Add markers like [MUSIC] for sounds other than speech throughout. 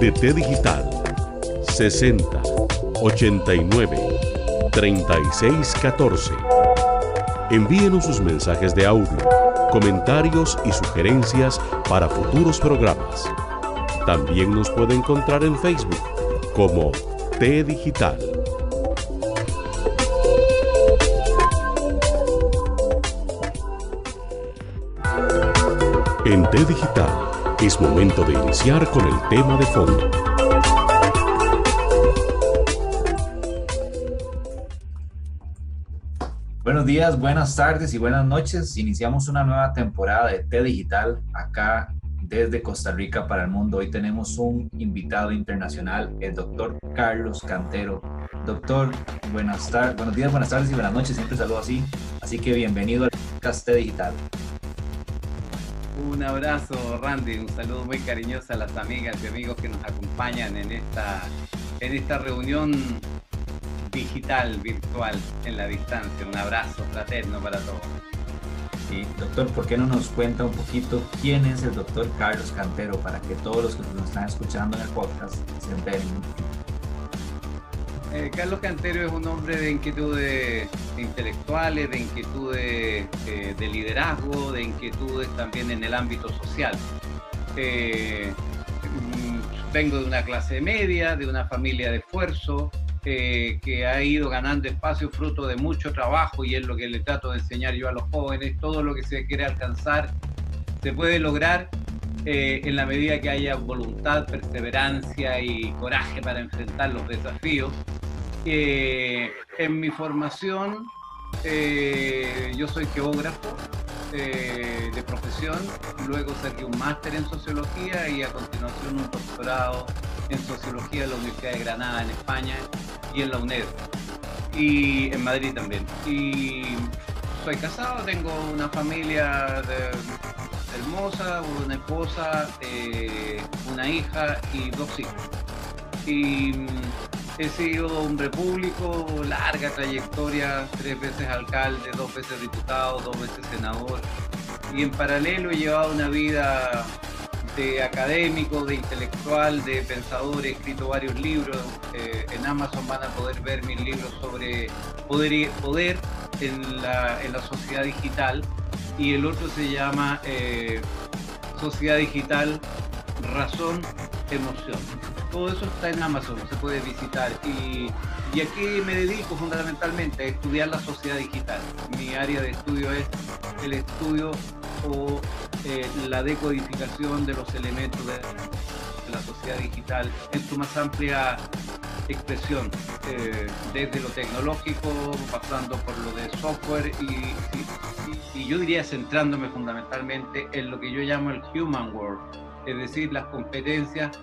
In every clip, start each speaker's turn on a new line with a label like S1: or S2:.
S1: De T Digital 60 89 36 14. Envíenos sus mensajes de audio, comentarios y sugerencias para futuros programas. También nos puede encontrar en Facebook como T Digital. En T Digital es momento de iniciar con el tema de fondo.
S2: Buenos días, buenas tardes y buenas noches. Iniciamos una nueva temporada de T Digital acá desde Costa Rica para el mundo. Hoy tenemos un invitado internacional, el doctor Carlos Cantero. Doctor, buenas tardes, buenos días, buenas tardes y buenas noches. Siempre saludo así. Así que bienvenido al podcast T Digital.
S3: Un abrazo, Randy, un saludo muy cariñoso a las amigas y amigos que nos acompañan en esta, en esta reunión digital, virtual, en la distancia. Un abrazo fraterno para todos.
S2: Sí, doctor, ¿por qué no nos cuenta un poquito quién es el doctor Carlos Cantero para que todos los que nos están escuchando en el podcast se enteren?
S3: Eh, Carlos Cantero es un hombre de inquietudes intelectuales, de inquietudes eh, de liderazgo, de inquietudes también en el ámbito social. Eh, mm, vengo de una clase media, de una familia de esfuerzo, que ha ido ganando espacio fruto de mucho trabajo y es lo que le trato de enseñar yo a los jóvenes. Todo lo que se quiere alcanzar se puede lograr en la medida que haya voluntad, perseverancia y coraje para enfrentar los desafíos en mi formación, eh, yo soy geógrafo eh, de profesión, luego saqué un máster en sociología y a continuación un doctorado en sociología en la Universidad de Granada en España y en la UNED y en Madrid también. Y soy casado, tengo una familia hermosa, una esposa, eh, una hija y dos hijos. Y He sido hombre público, larga trayectoria, tres veces alcalde, dos veces diputado, dos veces senador. Y en paralelo he llevado una vida de académico, de intelectual, de pensador, he escrito varios libros. Eh, en Amazon van a poder ver mis libros sobre poder, poder en, la, sociedad digital. Y el otro se llama eh, Sociedad Digital, Razón, Emoción todo eso está en Amazon, se puede visitar. Y, y aquí me dedico fundamentalmente a estudiar la sociedad digital. Mi área de estudio es el estudio o eh, la decodificación de los elementos de, la sociedad digital en su más amplia expresión, eh, desde lo tecnológico, pasando por lo de software y, y, yo diría centrándome fundamentalmente en lo que yo llamo el human world, es decir, las competencias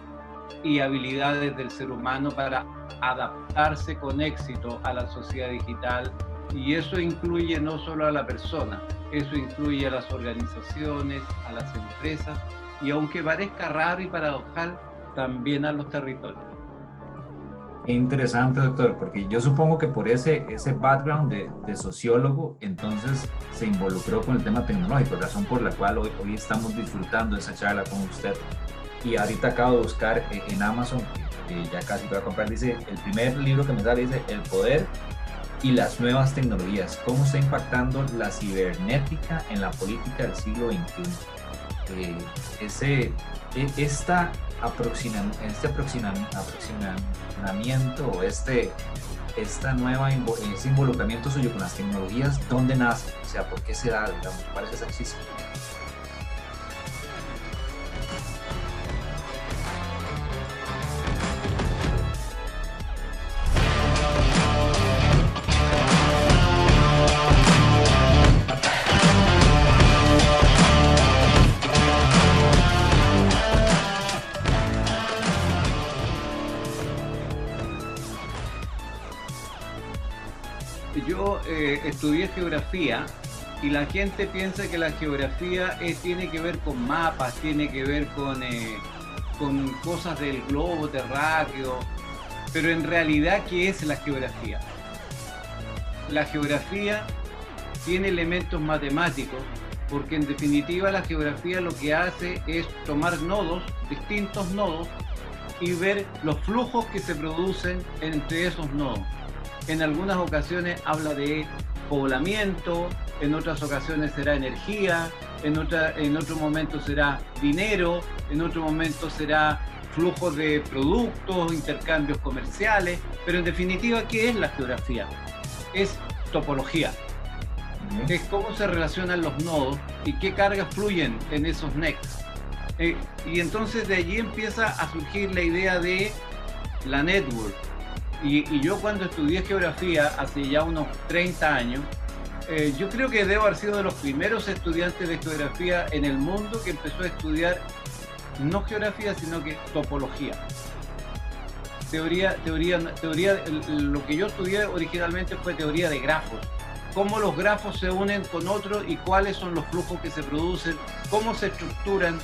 S3: y habilidades del ser humano para adaptarse con éxito a la sociedad digital. Y eso incluye no solo a la persona, eso incluye a las organizaciones, a las empresas y aunque parezca raro y paradojal, también a los territorios.
S2: Interesante, doctor, porque yo supongo que por ese, ese background de, de, sociólogo, entonces se involucró con el tema tecnológico, razón por la cual hoy, hoy estamos disfrutando esa charla con usted y ahorita acabo de buscar en Amazon, ya casi voy a comprar, dice, el primer libro que me sale dice El poder y las nuevas tecnologías, cómo está impactando la cibernética en la política del siglo XXI. Eh, ese, e, esta aproxima, este aproximamiento o este, esta nueva, ese involucramiento suyo con las tecnologías, ¿dónde nace? O sea, ¿por qué se da? Digamos, ¿Cuál es
S3: estudié geografía y la gente piensa que la geografía tiene que ver con mapas, tiene que ver con, eh, con cosas del globo terráqueo, pero en realidad, ¿qué es la geografía? La geografía tiene elementos matemáticos, porque en definitiva la geografía lo que hace es tomar nodos, distintos nodos, y ver los flujos que se producen entre esos nodos. En algunas ocasiones habla de poblamiento, en otras ocasiones será energía, en, otra, en otro momento será dinero, en otro momento será flujo de productos, intercambios comerciales, pero en definitiva, ¿qué es la geografía? Es topología. Es cómo se relacionan los nodos y qué cargas fluyen en esos necks. Eh, y entonces de allí empieza a surgir la idea de la network. Y, y yo cuando estudié geografía hace ya unos 30 años, eh, yo creo que debo haber sido de los primeros estudiantes de geografía en el mundo que empezó a estudiar no geografía, sino que topología. Teoría, teoría, teoría, lo que yo estudié originalmente fue teoría de grafos. Cómo los grafos se unen con otros y cuáles son los flujos que se producen, cómo se estructuran,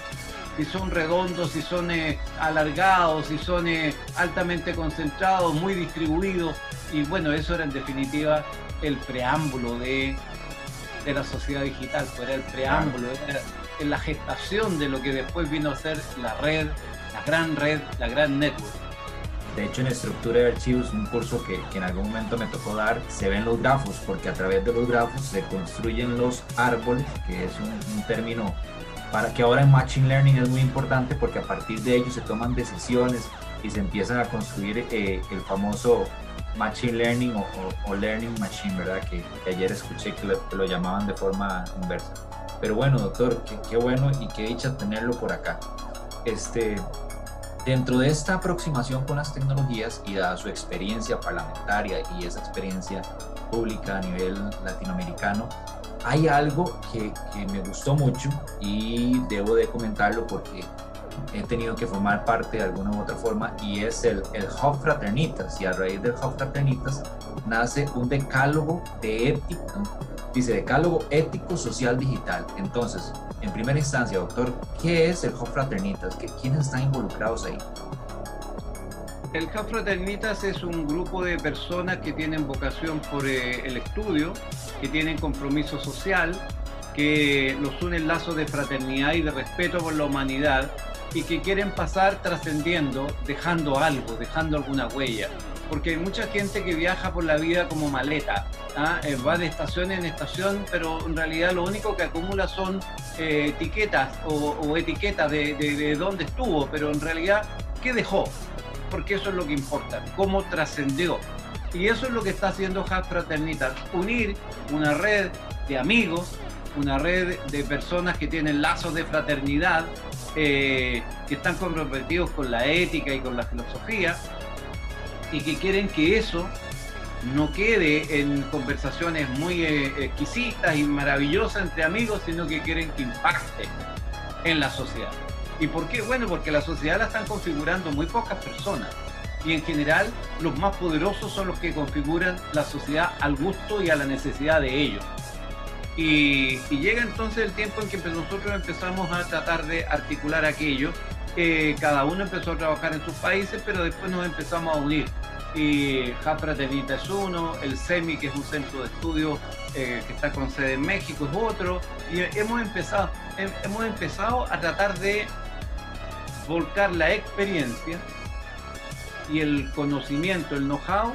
S3: si son redondos, si son eh, alargados, si son eh, altamente concentrados, muy distribuidos. Y bueno, eso era en definitiva el preámbulo de, de la sociedad digital, pues era el preámbulo, era en la gestación de lo que después vino a ser la red, la gran red, la gran network.
S2: De hecho, en estructura de archivos, un curso que, que, en algún momento me tocó dar, se ven los grafos, porque a través de los grafos se construyen los árboles, que es un, un término para que ahora en Machine Learning es muy importante, porque a partir de ellos se toman decisiones y se empiezan a construir eh, el famoso Machine Learning o, Learning Machine, ¿verdad? Que, ayer escuché que lo, llamaban de forma inversa. Pero bueno, doctor, qué, bueno y qué dicha tenerlo por acá. Este, dentro de esta aproximación con las tecnologías y dada su experiencia parlamentaria y esa experiencia pública a nivel latinoamericano, hay algo que, que me gustó mucho y debo de comentarlo porque he tenido que formar parte de alguna u otra forma y es el, el Fraternitas y a raíz del Hub Fraternitas nace un decálogo de ética, dice decálogo ético social digital. Entonces, en primera instancia, doctor, ¿qué es el Hub Fraternitas? ¿Quiénes están involucrados ahí?
S3: El Fraternitas es un grupo de personas que tienen vocación por eh, el estudio, que tienen compromiso social, que los unen lazos de fraternidad y de respeto por la humanidad y que quieren pasar trascendiendo, dejando algo, dejando alguna huella. Porque hay mucha gente que viaja por la vida como maleta, ¿ah? Eh, va de estación en estación, pero en realidad lo único que acumula son eh, etiquetas o, etiquetas de, de, dónde estuvo, pero en realidad, ¿qué dejó? Porque eso es lo que importa, cómo trascendió. Y eso es lo que está haciendo Hub Fraternitas, unir una red de amigos, una red de personas que tienen lazos de fraternidad, eh, que están comprometidos con la ética y con la filosofía y que quieren que eso no quede en conversaciones muy eh, exquisitas y maravillosas entre amigos, sino que quieren que impacte en la sociedad. ¿Y por qué? Bueno, porque la sociedad la están configurando muy pocas personas y en general los más poderosos son los que configuran la sociedad al gusto y a la necesidad de ellos. Y, llega entonces el tiempo en que nosotros empezamos a tratar de articular aquello. cada uno empezó a trabajar en sus países, pero después nos empezamos a unir. Y Tenita es uno, el CEMI, que es un centro de estudio eh, que está con sede en México, es otro. Y hemos empezado, hemos empezado a tratar de volcar la experiencia y el conocimiento, el know-how,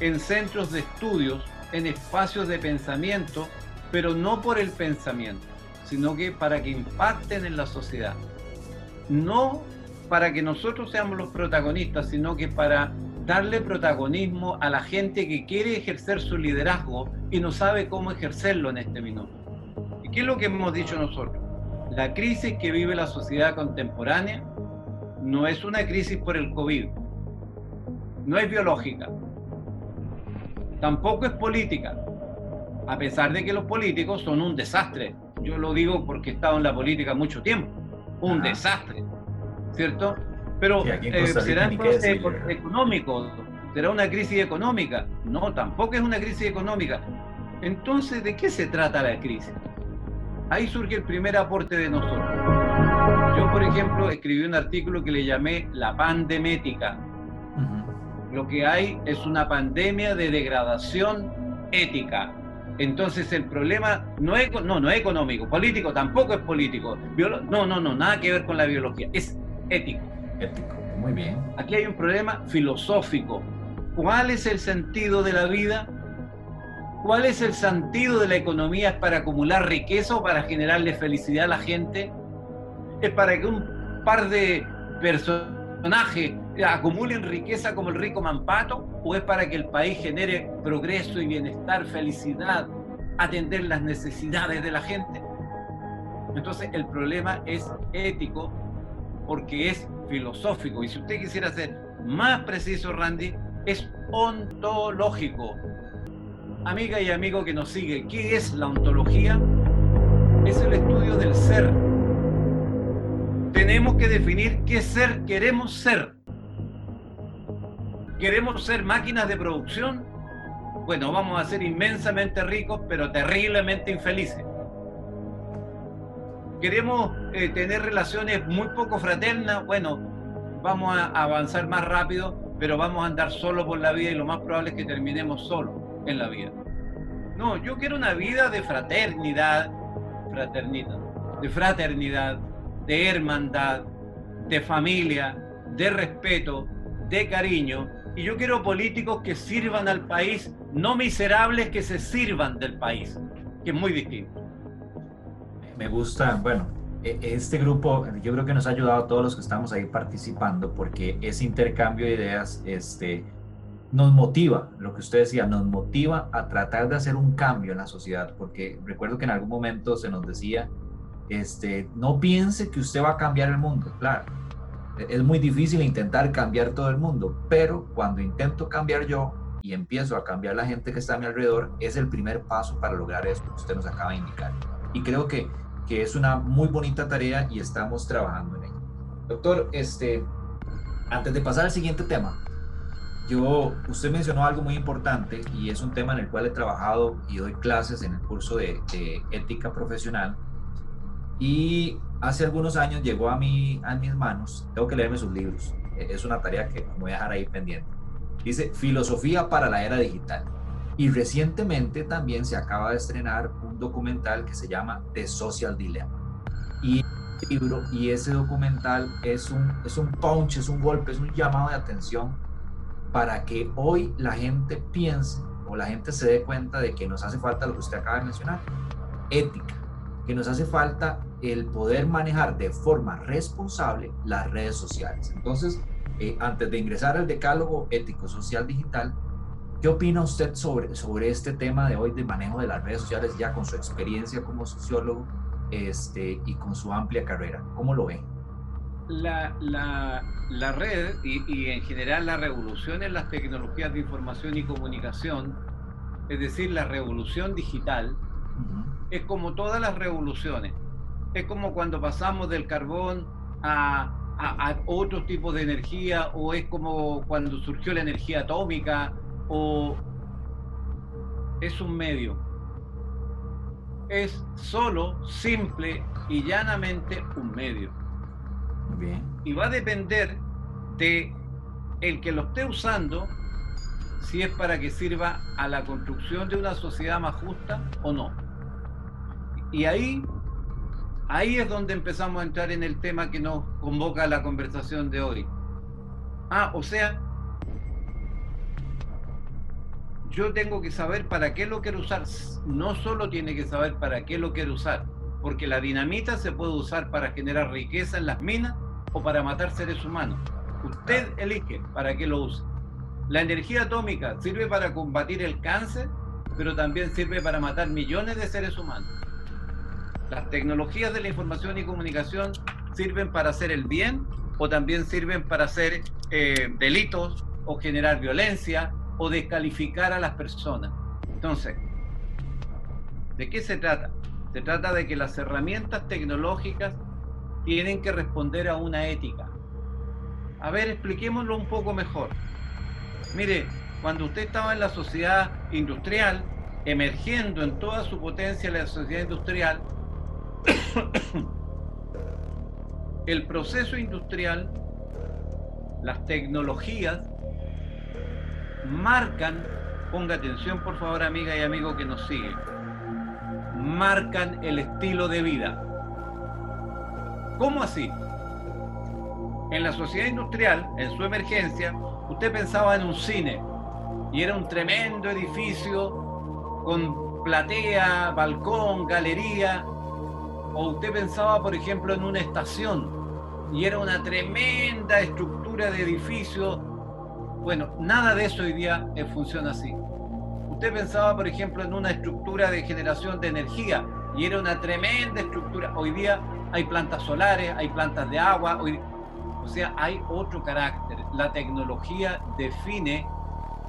S3: en centros de estudios, en espacios de pensamiento pero no por el pensamiento, sino que para que impacten en la sociedad. No para que nosotros seamos los protagonistas, sino que para darle protagonismo a la gente que quiere ejercer su liderazgo y no sabe cómo ejercerlo en este minuto. ¿Y qué es lo que hemos dicho nosotros? La crisis que vive la sociedad contemporánea no es una crisis por el COVID, no es biológica, tampoco es política, a pesar de que los políticos son un desastre. Yo lo digo porque he estado en la política mucho tiempo. Un desastre, ¿cierto? Pero eh, será entonces económico, será una crisis económica. No, tampoco es una crisis económica. Entonces, ¿de qué se trata la crisis? Ahí surge el primer aporte de nosotros. Yo, por ejemplo, escribí un artículo que le llamé La pandemética. Lo que hay es una pandemia de degradación ética. Entonces el problema no es, no, no es económico, político tampoco es político. no, no, no, nada que ver con la biología, es ético.
S2: Ético, muy bien.
S3: Aquí hay un problema filosófico. ¿Cuál es el sentido de la vida? ¿Cuál es el sentido de la economía? ¿Es para acumular riqueza o para generarle felicidad a la gente? ¿Es para que un par de personajes acumulen riqueza como el rico Mampato? ¿O es para que el país genere progreso y bienestar, felicidad, atender las necesidades de la gente? Entonces el problema es ético porque es filosófico. Y si usted quisiera ser más preciso, Randy, es ontológico. Amiga y amigo que nos sigue, ¿qué es la ontología? Es el estudio del ser. Tenemos que definir qué ser queremos ser. ¿Queremos ser máquinas de producción? Bueno, vamos a ser inmensamente ricos, pero terriblemente infelices. ¿Queremos eh, tener relaciones muy poco fraternas? Bueno, vamos a avanzar más rápido, pero vamos a andar solo por la vida y lo más probable es que terminemos solo en la vida. No, yo quiero una vida de fraternidad, fraternidad, de fraternidad, de hermandad, de familia, de respeto, de cariño. Y yo quiero políticos que sirvan al país, no miserables que se sirvan del país, que es muy distinto.
S2: Me gusta, bueno, e, este grupo yo creo que nos ha ayudado a todos los que estamos ahí participando porque ese intercambio de ideas, este, nos motiva, lo que usted decía, nos motiva a tratar de hacer un cambio en la sociedad, porque recuerdo que en algún momento se nos decía, este, no piense que usted va a cambiar el mundo, claro, es muy difícil intentar cambiar todo el mundo, pero cuando intento cambiar yo y empiezo a cambiar la gente que está a mi alrededor, es el primer paso para lograr eso que usted nos acaba de indicar. Y creo que, que es una muy bonita tarea y estamos trabajando en ello. Doctor, este, antes de pasar al siguiente tema, yo, usted mencionó algo muy importante y es un tema en el cual he trabajado y doy clases en el curso de, ética profesional. Y hace algunos años llegó a, mí, a mis manos, tengo que leerme sus libros, e, es una tarea que voy a dejar ahí pendiente. Dice Filosofía para la Era Digital. Y recientemente también se acaba de estrenar un documental que se llama The Social Dilemma. Y libro y ese documental es un, es un punch, es un golpe, es un llamado de atención para que hoy la gente piense o la gente se dé cuenta de que nos hace falta lo que usted acaba de mencionar, ética, que nos hace falta el poder manejar de forma responsable las redes sociales. Entonces, eh, antes de ingresar al decálogo ético social digital, ¿qué opina usted sobre, sobre este tema de hoy de manejo de las redes sociales ya con su experiencia como sociólogo este, y con su amplia carrera? ¿Cómo lo ve?
S3: La, la, red y, en general la revolución en las tecnologías de información y comunicación, es decir, la revolución digital, es como todas las revoluciones. Es como cuando pasamos del carbón a, a, otros tipos de energía, o es como cuando surgió la energía atómica, o es un medio. Es solo, simple y llanamente un medio. Y va a depender de el que lo esté usando, si es para que sirva a la construcción de una sociedad más justa o no. Y ahí, ahí es donde empezamos a entrar en el tema que nos convoca a la conversación de hoy. Ah, o sea, yo tengo que saber para qué lo quiero usar. No solo tiene que saber para qué lo quiero usar, porque la dinamita se puede usar para generar riqueza en las minas o para matar seres humanos. Usted elige para qué lo use. La energía atómica sirve para combatir el cáncer, pero también sirve para matar millones de seres humanos. Las tecnologías de la información y comunicación sirven para hacer el bien o también sirven para hacer eh, delitos o generar violencia o descalificar a las personas. Entonces, ¿de qué se trata? Se trata de que las herramientas tecnológicas tienen que responder a una ética. A ver, expliquémoslo un poco mejor. Mire, cuando usted estaba en la sociedad industrial, emergiendo en toda su potencia la sociedad industrial, [COUGHS] el proceso industrial, las tecnologías, marcan, ponga atención por favor amiga y amigo que nos sigue, marcan el estilo de vida. ¿Cómo así? En la sociedad industrial, en su emergencia, usted pensaba en un cine y era un tremendo edificio con platea, balcón, galería, o usted pensaba, por ejemplo, en una estación y era una tremenda estructura de edificio. Bueno, nada de eso hoy día funciona así. Usted pensaba, por ejemplo, en una estructura de generación de energía y era una tremenda estructura. Hoy día hay plantas solares, hay plantas de agua, o sea, hay otro carácter. La tecnología define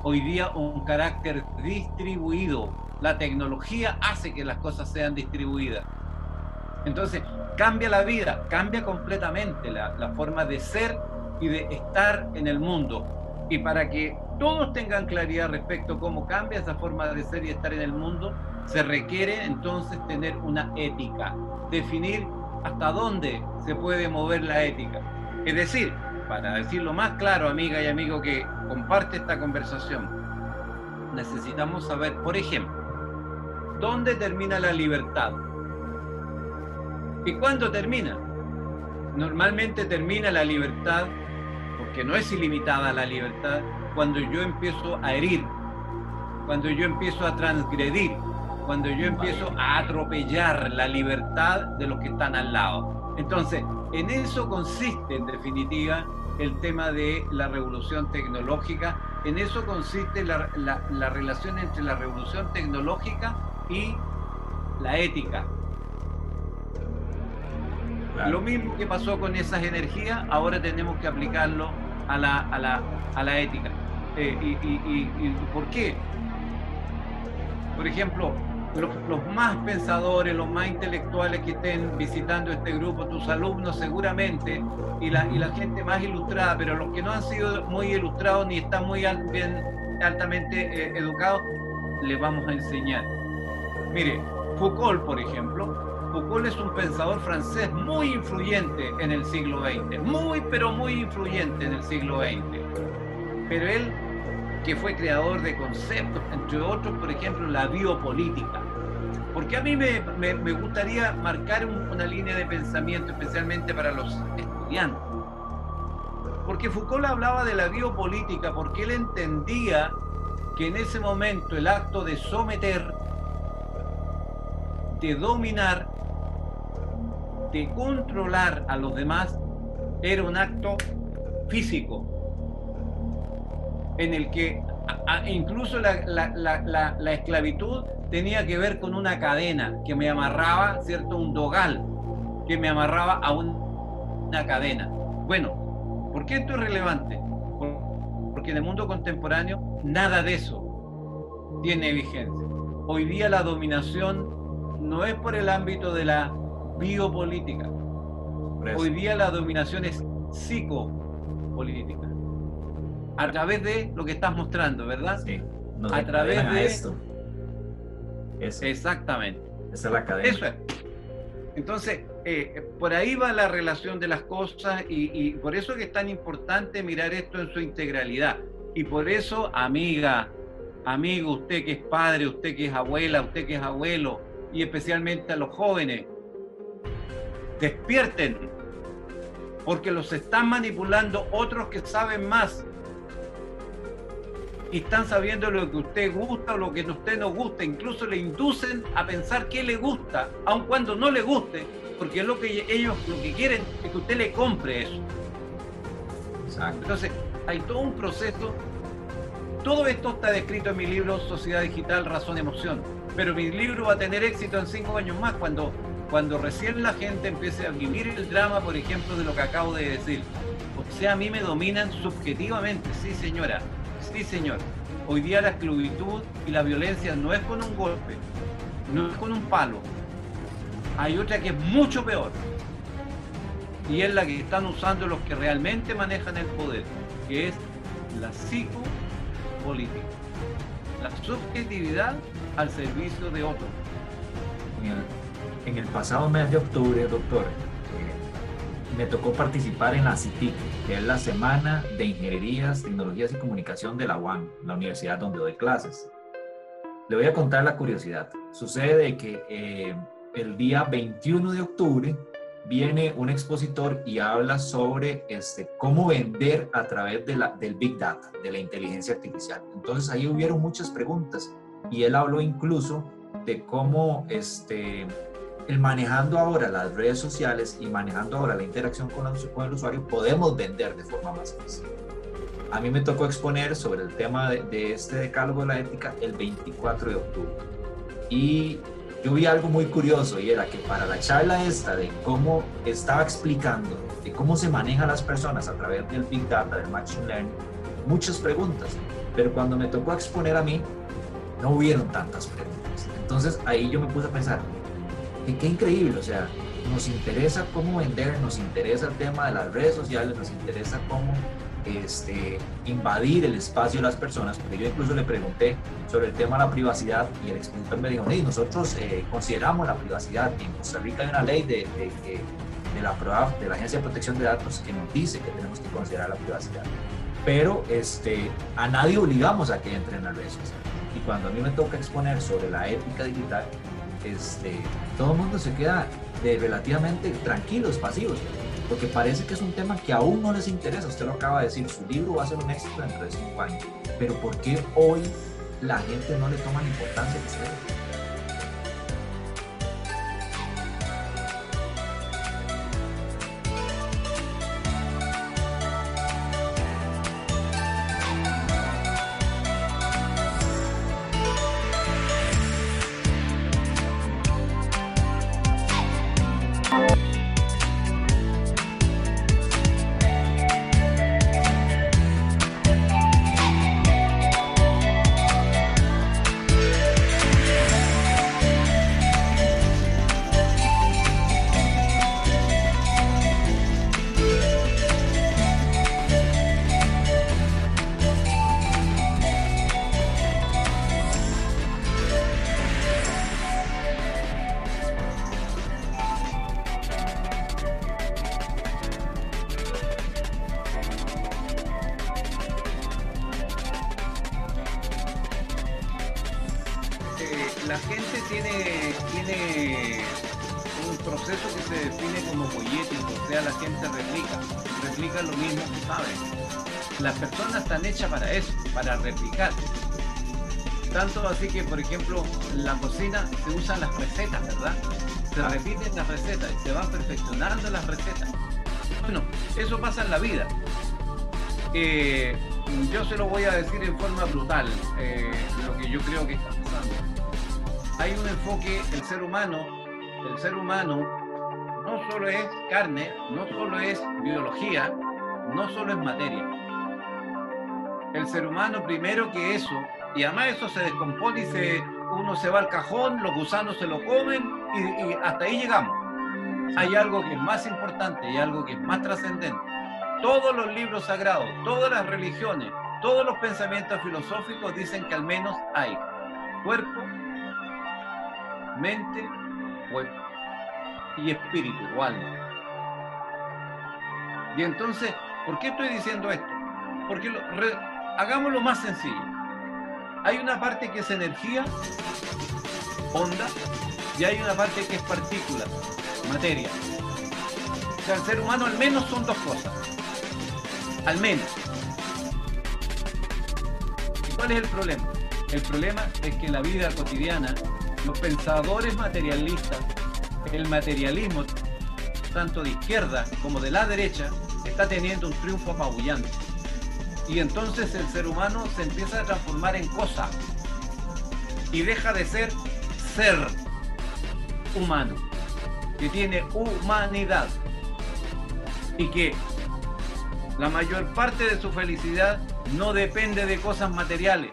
S3: hoy día un carácter distribuido. La tecnología hace que las cosas sean distribuidas. Entonces, cambia la vida, cambia completamente la, la, forma de ser y de estar en el mundo. Y para que todos tengan claridad respecto a cómo cambia esa forma de ser y estar en el mundo, se requiere entonces tener una ética, definir hasta dónde se puede mover la ética. Es decir, para decirlo más claro, amiga y amigo que comparte esta conversación, necesitamos saber, por ejemplo, dónde termina la libertad ¿Y cuándo termina? Normalmente termina la libertad, porque no es ilimitada la libertad, cuando yo empiezo a herir, cuando yo empiezo a transgredir, cuando yo empiezo a atropellar la libertad de los que están al lado. Entonces, en eso consiste, en definitiva, el tema de la revolución tecnológica, en eso consiste la, la relación entre la revolución tecnológica y la ética, lo mismo que pasó con esas energías, ahora tenemos que aplicarlo a la, a la, a la ética. Eh, y, por qué? Por ejemplo, los, más pensadores, los más intelectuales que estén visitando este grupo, tus alumnos seguramente, y la, y la gente más ilustrada, pero los que no han sido muy ilustrados ni están muy bien, altamente eh, educados, les vamos a enseñar. Mire, Foucault, por ejemplo, Foucault es un pensador francés muy influyente en el siglo XX, muy pero muy influyente en el siglo XX. Pero él, que fue creador de conceptos, entre otros, por ejemplo, la biopolítica. Porque a mí me, me, gustaría marcar una línea de pensamiento, especialmente para los estudiantes. Porque Foucault hablaba de la biopolítica porque él entendía que en ese momento el acto de someter, de dominar, de controlar a los demás era un acto físico, en el que incluso la, esclavitud tenía que ver con una cadena que me amarraba, ¿cierto? Un dogal que me amarraba a una cadena. Bueno, ¿por qué esto es relevante? Porque en el mundo contemporáneo nada de eso tiene vigencia. Hoy día la dominación no es por el ámbito de la biopolítica. Hoy día la dominación es psicopolítica. A través de lo que estás mostrando, ¿verdad?
S2: Sí.
S3: a través de
S2: esto.
S3: Exactamente.
S2: Esa es la cadena.
S3: Eso es. Entonces, eh, por ahí va la relación de las cosas y, y por eso que es tan importante mirar esto en su integralidad. Y por eso, amiga, amigo, usted que es padre, usted que es abuela, usted que es abuelo, y especialmente a los jóvenes, despierten, porque los están manipulando otros que saben más y están sabiendo lo que usted gusta o lo que a usted no gusta, incluso le inducen a pensar qué le gusta, aun cuando no le guste, porque es lo que ellos lo que quieren es que usted le compre eso. Entonces, hay todo un proceso. Todo esto está descrito en mi libro Sociedad Digital, Razón, Emoción. Pero mi libro va a tener éxito en cinco años más cuando cuando recién la gente empiece a vivir el drama, por ejemplo, de lo que acabo de decir. O sea, a mí me dominan subjetivamente, sí señora, sí señor. Hoy día la esclavitud y la violencia no es con un golpe, no es con un palo. Hay otra que es mucho peor. Y es la que están usando los que realmente manejan el poder, que es la psicopolítica. La subjetividad al servicio de otro.
S2: En el, pasado mes de octubre, doctor, eh, me tocó participar en la CITIC, que es la Semana de Ingenierías, Tecnologías y Comunicación de la UAM, la universidad donde doy clases. Le voy a contar la curiosidad. Sucede que eh, el día 21 de octubre viene un expositor y habla sobre este, cómo vender a través del Big Data, de la inteligencia artificial. Entonces ahí hubieron muchas preguntas y él habló incluso de cómo este, el manejando ahora las redes sociales y manejando ahora la interacción con, con el usuario podemos vender de forma más fácil. A mí me tocó exponer sobre el tema de, de este decálogo de la ética el 24 de octubre. Y yo vi algo muy curioso y era que para la charla esta de cómo estaba explicando, de cómo se manejan las personas a través del Big Data, del Machine Learning, muchas preguntas, pero cuando me tocó exponer a mí, no hubieron tantas preguntas. Entonces ahí yo me puse a pensar, que qué increíble, o sea, nos interesa cómo vender, nos interesa el tema de las redes sociales, nos interesa cómo este, invadir el espacio de las personas, porque yo incluso le pregunté sobre el tema de la privacidad y el expositor me dijo, hey, nosotros eh, consideramos la privacidad y en Costa Rica hay una ley de, de, de la de la Agencia de Protección de Datos que nos dice que tenemos que considerar la privacidad. Pero este, a nadie obligamos a que entre en las redes sociales. Y cuando a mí me toca exponer sobre la ética digital, este, todo el mundo se queda de relativamente tranquilos, pasivos porque parece que es un tema que aún no les interesa. Usted lo acaba de decir, su libro va a ser un éxito dentro de cinco años. Pero ¿por qué hoy la gente no le toma la importancia que?
S3: Por ejemplo, en la cocina se usan las recetas, ¿verdad? Se repiten las recetas y se van perfeccionando las recetas. Bueno, eso pasa en la vida. Eh, yo se lo voy a decir en forma brutal, eh, lo que yo creo que está pasando. Hay un enfoque, el ser humano, el ser humano no solo es carne, no solo es biología, no solo es materia. El ser humano primero que eso y además eso se descompone y se, uno se va al cajón, los gusanos se lo comen y, hasta ahí llegamos. Hay algo que es más importante y algo que es más trascendente. Todos los libros sagrados, todas las religiones, todos los pensamientos filosóficos dicen que al menos hay cuerpo, mente, cuerpo y espíritu o. Y entonces, ¿por qué estoy diciendo esto? Porque hagámoslo más sencillo hay una parte que es energía, onda, y hay una parte que es partícula, materia. O sea, el ser humano al menos son dos cosas. Al menos. ¿Y cuál es el problema? El problema es que en la vida cotidiana, los pensadores materialistas, el materialismo, tanto de izquierda como de la derecha, está teniendo un triunfo apabullante. Y entonces el ser humano se empieza a transformar en cosa. Y deja de ser ser humano, que tiene humanidad. Y que la mayor parte de su felicidad no depende de cosas materiales,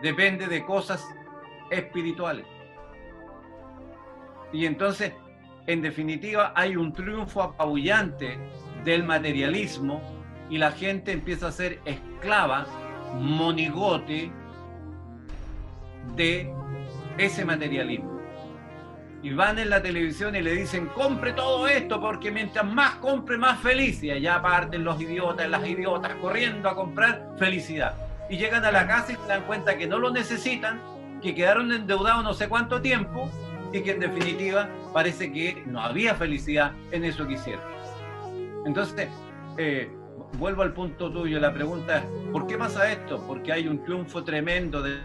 S3: depende de cosas espirituales. Y entonces, en definitiva, hay un triunfo apabullante del materialismo y la gente empieza a ser esclava, monigote de ese materialismo. Y van en la televisión y le dicen, compre todo esto porque mientras más compre, más feliz. Y allá parten los idiotas, las idiotas, corriendo a comprar felicidad. Y llegan a la casa y se dan cuenta que no lo necesitan, que quedaron endeudados no sé cuánto tiempo y que en definitiva parece que no había felicidad en eso que hicieron. Entonces, eh, vuelvo al punto tuyo, la pregunta es, ¿por qué pasa esto? Porque hay un triunfo tremendo del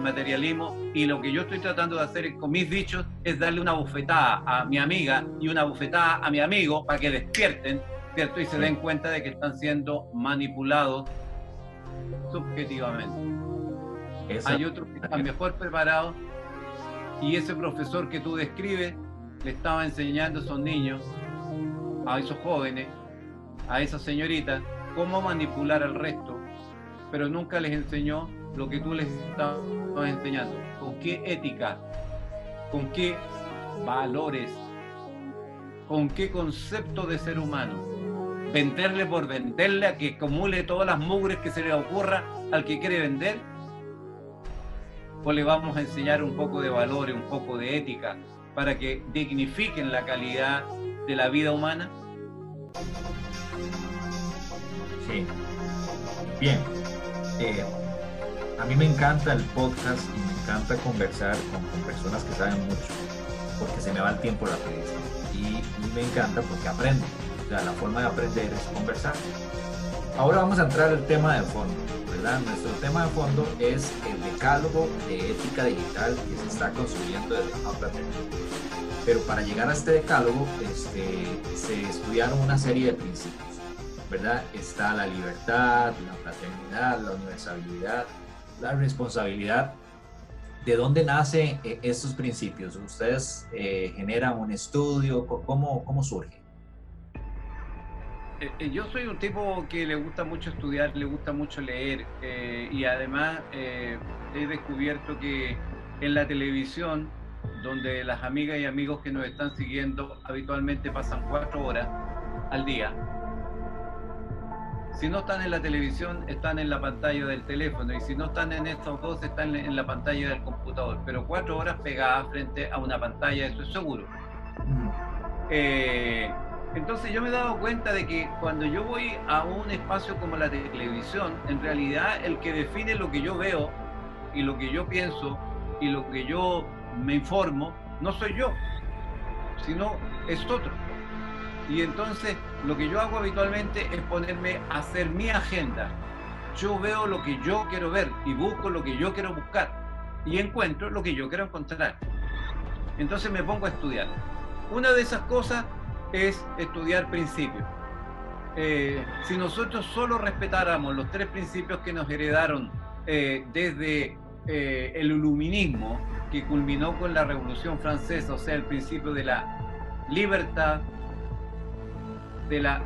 S3: materialismo y lo que yo estoy tratando de hacer con mis dichos es darle una bufetada a mi amiga y una bufetada a mi amigo para que despierten, ¿cierto? Y se den cuenta de que están siendo manipulados subjetivamente. Hay otros que están mejor preparados y ese profesor que tú describes le estaba enseñando a esos niños, a esos jóvenes, a esas señoritas, cómo manipular al resto, pero nunca les enseñó lo que tú les estabas enseñando, con qué ética, con qué valores, con qué concepto de ser humano. Venderle por venderle a que acumule todas las mugres que se le ocurra al que quiere vender o le vamos a enseñar un poco de valor y un poco de ética para que dignifiquen la calidad de la vida humana?
S2: Bien. Eh, a mí me encanta el podcast y me encanta conversar con, personas que saben mucho, porque se me va el tiempo rapidísimo. Y, y me encanta porque aprendo. O sea, la forma de aprender es conversar. Ahora vamos a entrar al tema de fondo. Nuestro tema de fondo es el decálogo de ética digital que se está construyendo desde la Pero para llegar a este decálogo este, se estudiaron una serie de principios, ¿verdad? Está la libertad, la fraternidad, la universalidad, la responsabilidad. ¿De dónde nacen eh, estos principios? ¿Ustedes eh, generan un estudio? ¿Cómo, cómo surge?
S3: Eh, eh, yo soy un tipo que le gusta mucho estudiar, le gusta mucho leer y además he descubierto que en la televisión, donde las amigas y amigos que nos están siguiendo habitualmente pasan cuatro horas al día, si no están en la televisión, están en la pantalla del teléfono y si no están en estos dos, están en la pantalla del computador, pero cuatro horas pegadas frente a una pantalla, eso es seguro. Entonces yo me he dado cuenta de que cuando yo voy a un espacio como la televisión, en realidad el que define lo que yo veo y lo que yo pienso y lo que yo me informo, no soy yo, sino es otro. Y entonces lo que yo hago habitualmente es ponerme a hacer mi agenda. Yo veo lo que yo quiero ver y busco lo que yo quiero buscar y encuentro lo que yo quiero encontrar. Entonces me pongo a estudiar. Una de esas cosas es estudiar principios. Eh, si nosotros solo respetáramos los tres principios que nos heredaron eh, desde eh, el iluminismo, que culminó con la Revolución Francesa, o sea, el principio de la libertad, de la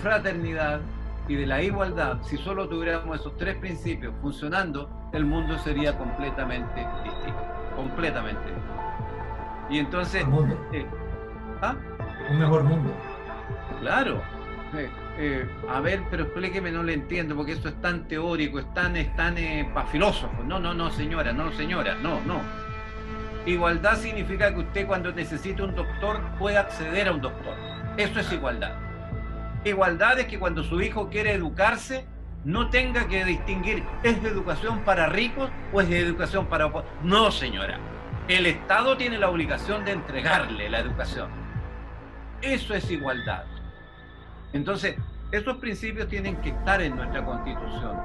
S3: fraternidad y de la igualdad, si solo tuviéramos esos tres principios funcionando, el mundo sería completamente distinto, completamente Y entonces,
S2: ¿Ah? Un mejor mundo.
S3: Claro. Eh, eh, a ver, pero explíqueme, no le entiendo, porque esto es tan teórico, es tan, es tan eh, para filósofos. No, no, no, señora, no, señora, no, no. Igualdad significa que usted cuando necesita un doctor puede acceder a un doctor. Eso es igualdad. Igualdad es que cuando su hijo quiere educarse, no tenga que distinguir, ¿es de educación para ricos o es de educación para... No, señora. El Estado tiene la obligación de entregarle la educación eso es igualdad. Entonces, esos principios tienen que estar en nuestra constitución.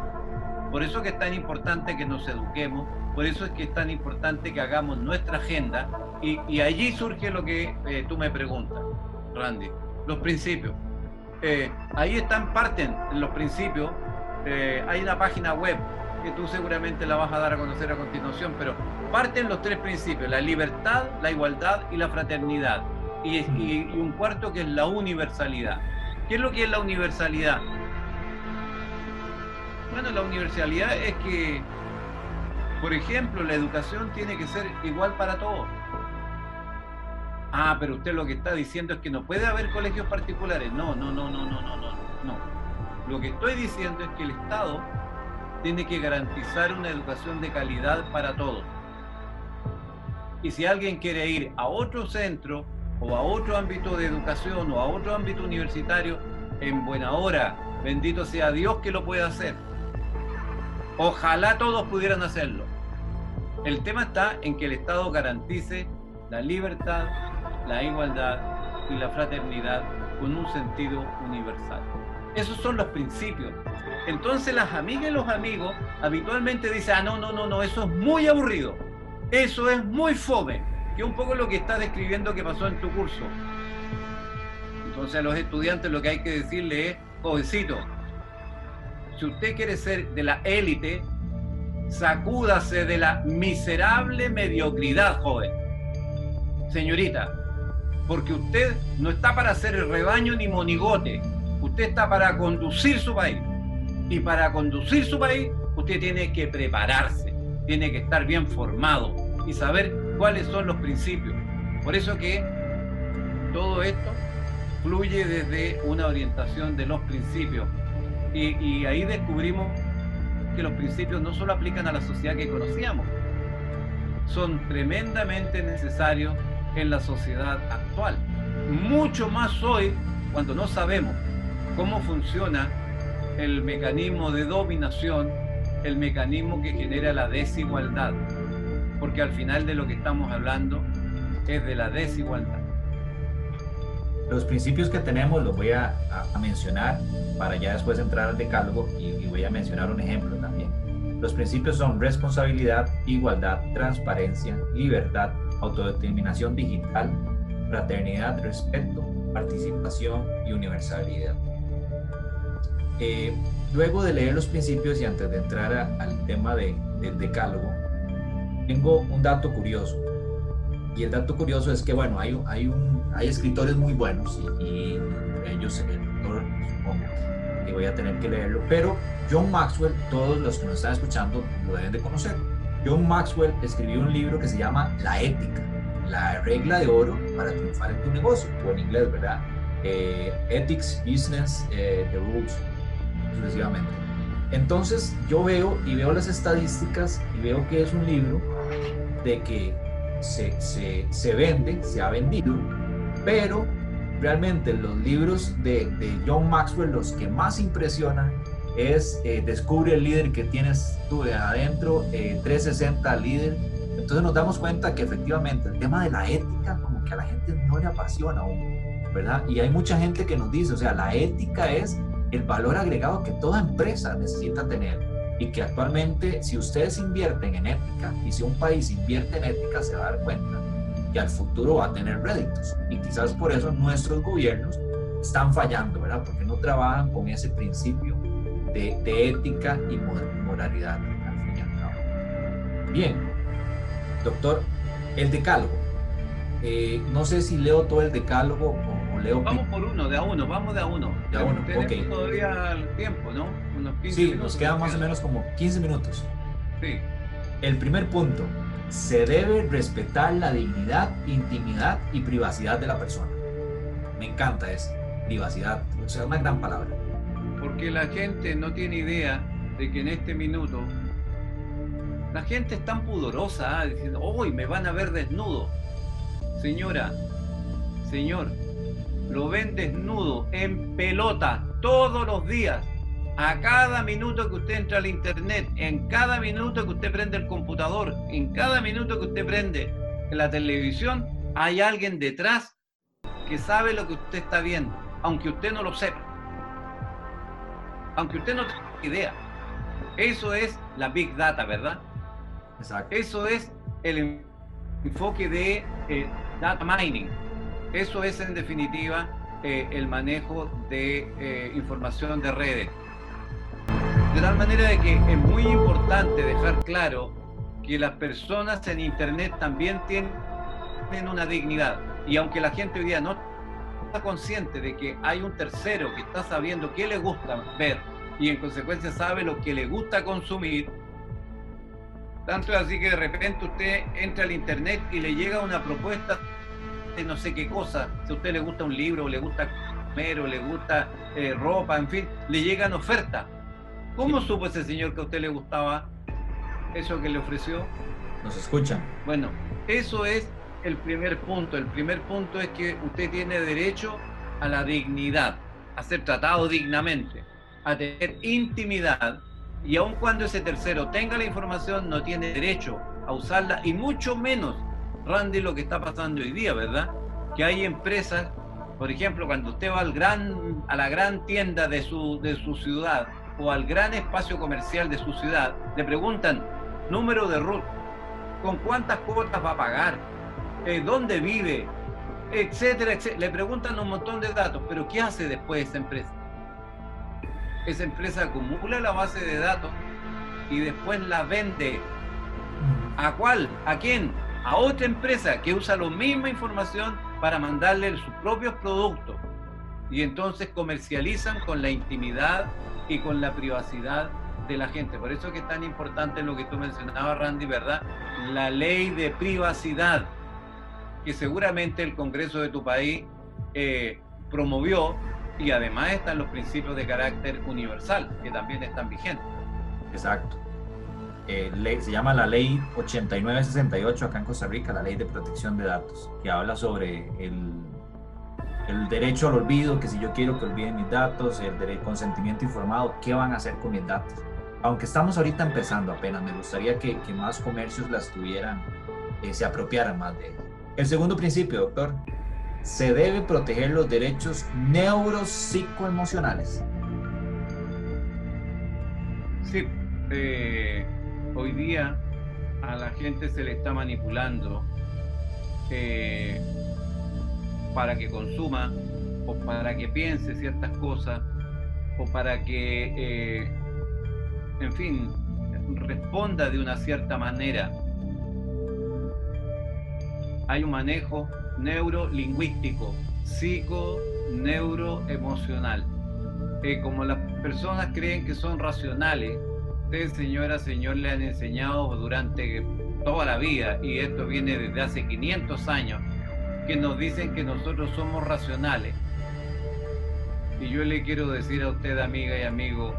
S3: Por eso que es tan importante que nos eduquemos, por eso es que es tan importante que hagamos nuestra agenda y, allí surge lo que eh, tú me preguntas, Randy, los principios. Eh, ahí están, parten los principios. Eh, hay una página web que tú seguramente la vas a dar a conocer a continuación, pero parten los tres principios, la libertad, la igualdad y la fraternidad y, un cuarto que es la universalidad. ¿Qué es lo que es la universalidad? Bueno, la universalidad es que, por ejemplo, la educación tiene que ser igual para todos. Ah, pero usted lo que está diciendo es que no puede haber colegios particulares. No, no, no, no, no, no, no. no. Lo que estoy diciendo es que el Estado tiene que garantizar una educación de calidad para todos. Y si alguien quiere ir a otro centro o a otro ámbito de educación o a otro ámbito universitario, en buena hora, bendito sea Dios que lo pueda hacer. Ojalá todos pudieran hacerlo. El tema está en que el Estado garantice la libertad, la igualdad y la fraternidad con un sentido universal. Esos son los principios. Entonces las amigas y los amigos habitualmente dicen, ah, no, no, no, no, eso es muy aburrido, eso es muy fome, que un poco lo que está describiendo que pasó en tu curso. Entonces a los estudiantes lo que hay que decirle es, jovencito, si usted quiere ser de la élite, sacúdase de la miserable mediocridad, joven. Señorita, porque usted no está para ser el rebaño ni monigote, usted está para conducir su país. Y para conducir su país, usted tiene que prepararse, tiene que estar bien formado y saber cuáles son los principios. Por eso que todo esto fluye desde una orientación de los principios. Y, y ahí descubrimos que los principios no solo aplican a la sociedad que conocíamos, son tremendamente necesarios en la sociedad actual. Mucho más hoy cuando no sabemos cómo funciona el mecanismo de dominación, el mecanismo que genera la desigualdad. Porque al final de lo que estamos hablando es de la desigualdad.
S2: Los principios que tenemos los voy a, mencionar para ya después entrar al decálogo y voy a mencionar un ejemplo también. Los principios son responsabilidad, igualdad, transparencia, libertad, autodeterminación digital, fraternidad, respeto, participación y universalidad. Eh, luego de leer los principios y antes de entrar al tema de, del decálogo, tengo un dato curioso. Y el dato curioso es que, bueno, hay, hay, escritores muy buenos y, ellos, el doctor, supongo que voy a tener que leerlo, pero John Maxwell, todos los que nos están escuchando lo deben de conocer. John Maxwell escribió un libro que se llama La ética, la regla de oro para triunfar en tu negocio, o en inglés, ¿verdad? Eh, ethics, Business, eh, The Rules, sucesivamente. Entonces yo veo y veo las estadísticas y veo que es un libro de que se, se, se vende, se ha vendido, pero realmente los libros de, de John Maxwell, los que más impresionan es eh, Descubre el líder que tienes tú de adentro, 360 líder. Entonces nos damos cuenta que efectivamente el tema de la ética como que a la gente no le apasiona aún, ¿verdad? Y hay mucha gente que nos dice, o sea, la ética es el valor agregado que toda empresa necesita tener y que actualmente si ustedes invierten en ética y si un país invierte en ética se va a dar cuenta que al futuro va a tener réditos y quizás por eso nuestros gobiernos están fallando, ¿verdad? Porque no trabajan con ese principio de, ética y moralidad al fin y al cabo. Bien, doctor, el decálogo. Eh, no sé si leo todo el decálogo o, leo...
S3: Vamos por uno, de a uno, vamos de a uno.
S2: De a uno,
S3: Tenemos todavía el tiempo, ¿no?
S2: Unos 15 sí, nos quedan más o menos como 15 minutos.
S3: Sí.
S2: El primer punto, se debe respetar la dignidad, intimidad y privacidad de la persona. Me encanta eso, privacidad, o sea, una gran palabra
S3: porque la gente no tiene idea de que en este minuto la gente es tan pudorosa, ¿ah? diciendo, hoy me van a ver desnudo. Señora, señor, lo ven desnudo, en pelota, todos los días. A cada minuto que usted entra al internet, en cada minuto que usted prende el computador, en cada minuto que usted prende la televisión, hay alguien detrás que sabe lo que usted está viendo, aunque usted no lo sepa aunque usted no tenga idea. Eso es la Big Data, ¿verdad?
S2: Exacto.
S3: Eso es el enfoque de eh, data mining. Eso es en definitiva eh, el manejo de eh, información de redes. De tal manera de que es muy importante dejar claro que las personas en Internet también tienen una dignidad. Y aunque la gente hoy día no consciente de que hay un tercero que está sabiendo qué le gusta ver y en consecuencia sabe lo que le gusta consumir, tanto es así que de repente usted entra al internet y le llega una propuesta de no sé qué cosa, si a usted le gusta un libro, o le gusta comer, o le gusta eh, ropa, en fin, le llegan ofertas. ¿Cómo supo ese señor que a usted le gustaba eso que le ofreció?
S2: Nos escuchan.
S3: Bueno, eso es el primer punto. El primer punto es que usted tiene derecho a la dignidad, a ser tratado dignamente, a tener intimidad y aun cuando ese tercero tenga la información no tiene derecho a usarla y mucho menos, Randy, lo que está pasando hoy día, ¿verdad? Que hay empresas, por ejemplo, cuando usted va al gran, a la gran tienda de su, de su ciudad o al gran espacio comercial de su ciudad, le preguntan número de RUT, con cuántas cuotas va a pagar, eh, dónde vive, etcétera, etcétera. Le preguntan un montón de datos, pero ¿qué hace después esa empresa? Esa empresa acumula la base de datos y después la vende. ¿A cuál? ¿A quién? A otra empresa que usa la misma información para mandarle sus propios productos. Y entonces comercializan con la intimidad y con la privacidad de la gente. Por eso es que es tan importante lo que tú mencionabas, Randy, ¿verdad? La ley de privacidad que seguramente el Congreso de tu país eh, promovió y además están los principios de carácter universal que también están vigentes.
S2: Exacto. Eh, se llama la ley 8968 acá en Costa Rica, la ley de protección de datos, que habla sobre el, el derecho al olvido, que si yo quiero que olviden mis datos, el derecho consentimiento informado, qué van a hacer con mis datos. Aunque estamos ahorita empezando apenas, me gustaría que, que más comercios las tuvieran, eh, se apropiaran más de ello. El segundo principio, doctor, se debe proteger los derechos neuropsicoemocionales.
S3: Sí, eh, hoy día a la gente se le está manipulando eh, para que consuma o para que piense ciertas cosas o para que, eh, en fin, responda de una cierta manera. Hay un manejo neurolingüístico, psico, neuroemocional. Eh, como las personas creen que son racionales, ustedes, señora, señor, le han enseñado durante toda la vida, y esto viene desde hace 500 años, que nos dicen que nosotros somos racionales. Y yo le quiero decir a usted, amiga y amigo,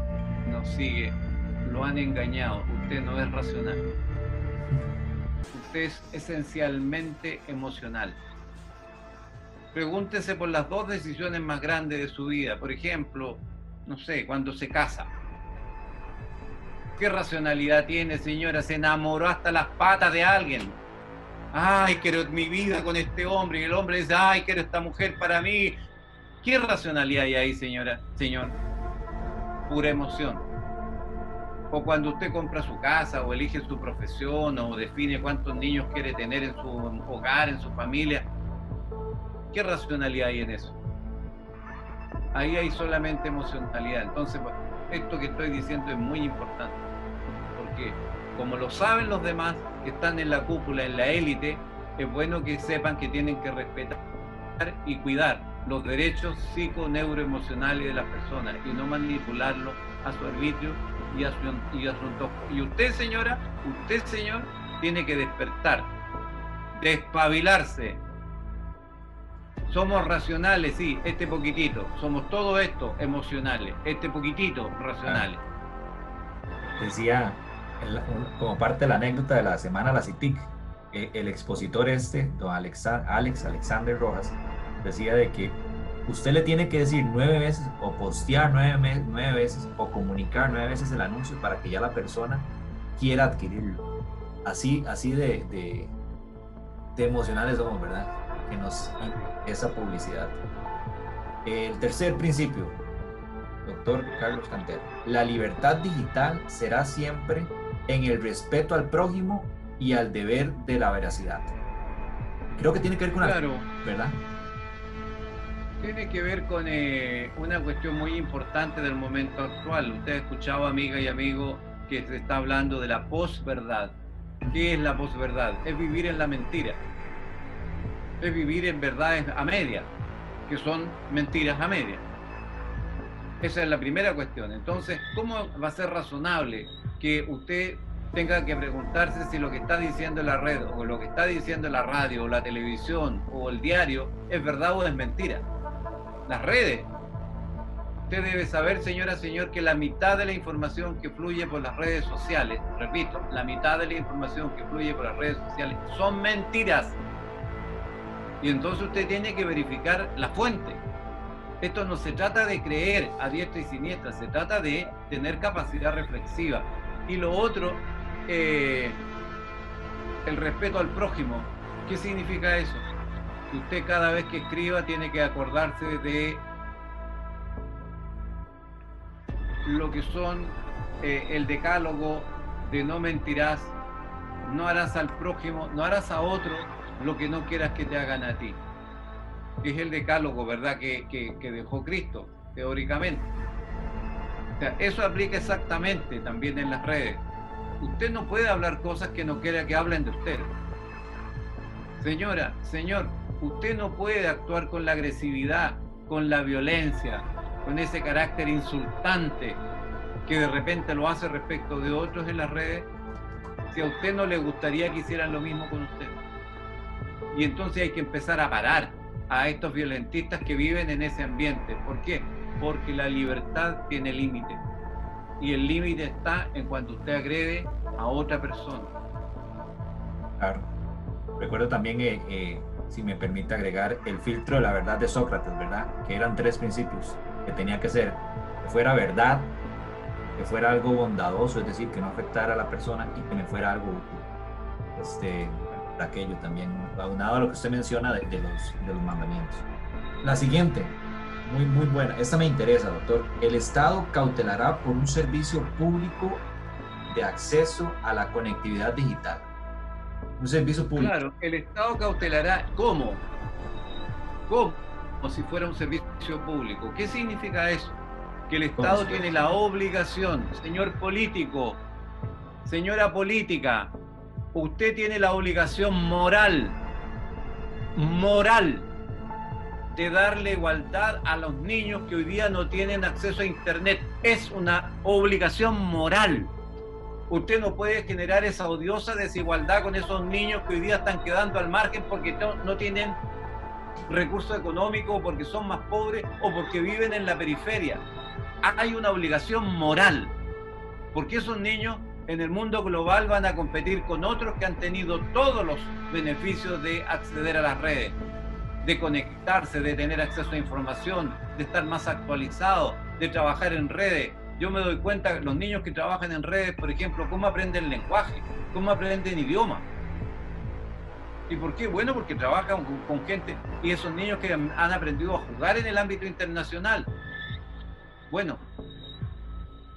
S3: nos sigue, lo han engañado, usted no es racional. Usted es esencialmente emocional. Pregúntese por las dos decisiones más grandes de su vida. Por ejemplo, no sé, cuando se casa. ¿Qué racionalidad tiene, señora? Se enamoró hasta las patas de alguien. Ay, quiero mi vida con este hombre. Y el hombre dice, ay, quiero esta mujer para mí. ¿Qué racionalidad hay ahí, señora? Señor. Pura emoción. O cuando usted compra su casa o elige su profesión o define cuántos niños quiere tener en su hogar, en su familia ¿Qué racionalidad hay en eso? Ahí hay solamente emocionalidad. Entonces, esto que estoy diciendo es muy importante, porque como lo saben los demás que están en la cúpula, en la élite, es bueno que sepan que tienen que respetar y cuidar los derechos psico-neuroemocionales de las personas y no manipularlos a su arbitrio y a su, y. Y usted, señora, usted, señor, tiene que despertar, despabilarse, somos racionales, sí, este poquitito. Somos todo esto emocionales, este poquitito racionales.
S2: Decía, como parte de la anécdota de la semana la CITIC, el expositor este, don Alex Alexander Rojas, decía de que usted le tiene que decir nueve veces o postear nueve, nueve veces o comunicar nueve veces el anuncio para que ya la persona quiera adquirirlo. Así, así de, de, de emocionales somos, ¿verdad? que nos esa publicidad. El tercer principio, doctor Carlos Cantero, la libertad digital será siempre en el respeto al prójimo y al deber de la veracidad. Creo que tiene que ver con
S3: claro.
S2: ¿verdad?
S3: Tiene que ver con eh, una cuestión muy importante del momento actual. Usted ha escuchado, amiga y amigo, que se está hablando de la posverdad. ¿Qué es la posverdad? Es vivir en la mentira es vivir en verdades a media, que son mentiras a media. Esa es la primera cuestión. Entonces, ¿cómo va a ser razonable que usted tenga que preguntarse si lo que está diciendo la red o lo que está diciendo la radio o la televisión o el diario es verdad o es mentira? Las redes Usted debe saber, señora, señor, que la mitad de la información que fluye por las redes sociales, repito, la mitad de la información que fluye por las redes sociales son mentiras. Y entonces usted tiene que verificar la fuente. Esto no se trata de creer a diestra y siniestra, se trata de tener capacidad reflexiva. Y lo otro, eh, el respeto al prójimo. ¿Qué significa eso? Que usted cada vez que escriba tiene que acordarse de lo que son eh, el decálogo de no mentirás, no harás al prójimo, no harás a otro lo que no quieras que te hagan a ti. Es el decálogo, ¿verdad?, que, que, dejó Cristo, teóricamente. eso aplica exactamente también en las redes. Usted no puede hablar cosas que no quiera que hablen de usted. Señora, señor, usted no puede actuar con la agresividad, con la violencia, con ese carácter insultante que de repente lo hace respecto de otros en las redes, si a usted no le gustaría que hicieran lo mismo con usted. Y entonces hay que empezar a parar a estos violentistas que viven en ese ambiente. ¿Por qué? Porque la libertad tiene límite. Y el límite está en cuando usted agrede a otra persona.
S2: Claro. Recuerdo también, eh, eh, si me permite agregar, el filtro de la verdad de Sócrates, ¿verdad? Que eran tres principios que tenía que ser, que fuera verdad, que fuera algo bondadoso, es decir, que no afectara a la persona y que me fuera algo útil. Este, aquello también, aunado a lo que usted menciona de, los, de los mandamientos. La siguiente, muy, muy buena, esta me interesa, doctor. El Estado cautelará por un servicio público de acceso a la conectividad digital. Un servicio público.
S3: Claro, el Estado cautelará, ¿cómo? ¿Cómo? Como si fuera un servicio público. ¿Qué significa eso? Que el Estado tiene la obligación, señor político, señora política, usted tiene la obligación moral, moral, de darle igualdad a los niños que hoy día no tienen acceso a Internet. Es una obligación moral. Usted no puede generar esa odiosa desigualdad con esos niños que hoy día están quedando al margen porque no tienen recursos económicos, porque son más pobres o porque viven en la periferia. Hay una obligación moral, porque esos niños en el mundo global van a competir con otros que han tenido todos los beneficios de acceder a las redes, de conectarse, de tener acceso a información, de estar más actualizados, de trabajar en redes. Yo me doy cuenta, los niños que trabajan en redes, por ejemplo, cómo aprenden lenguaje, cómo aprenden idioma ¿Y por qué? Bueno, porque trabajan con, gente y esos niños que han, aprendido a jugar en el ámbito internacional. Bueno,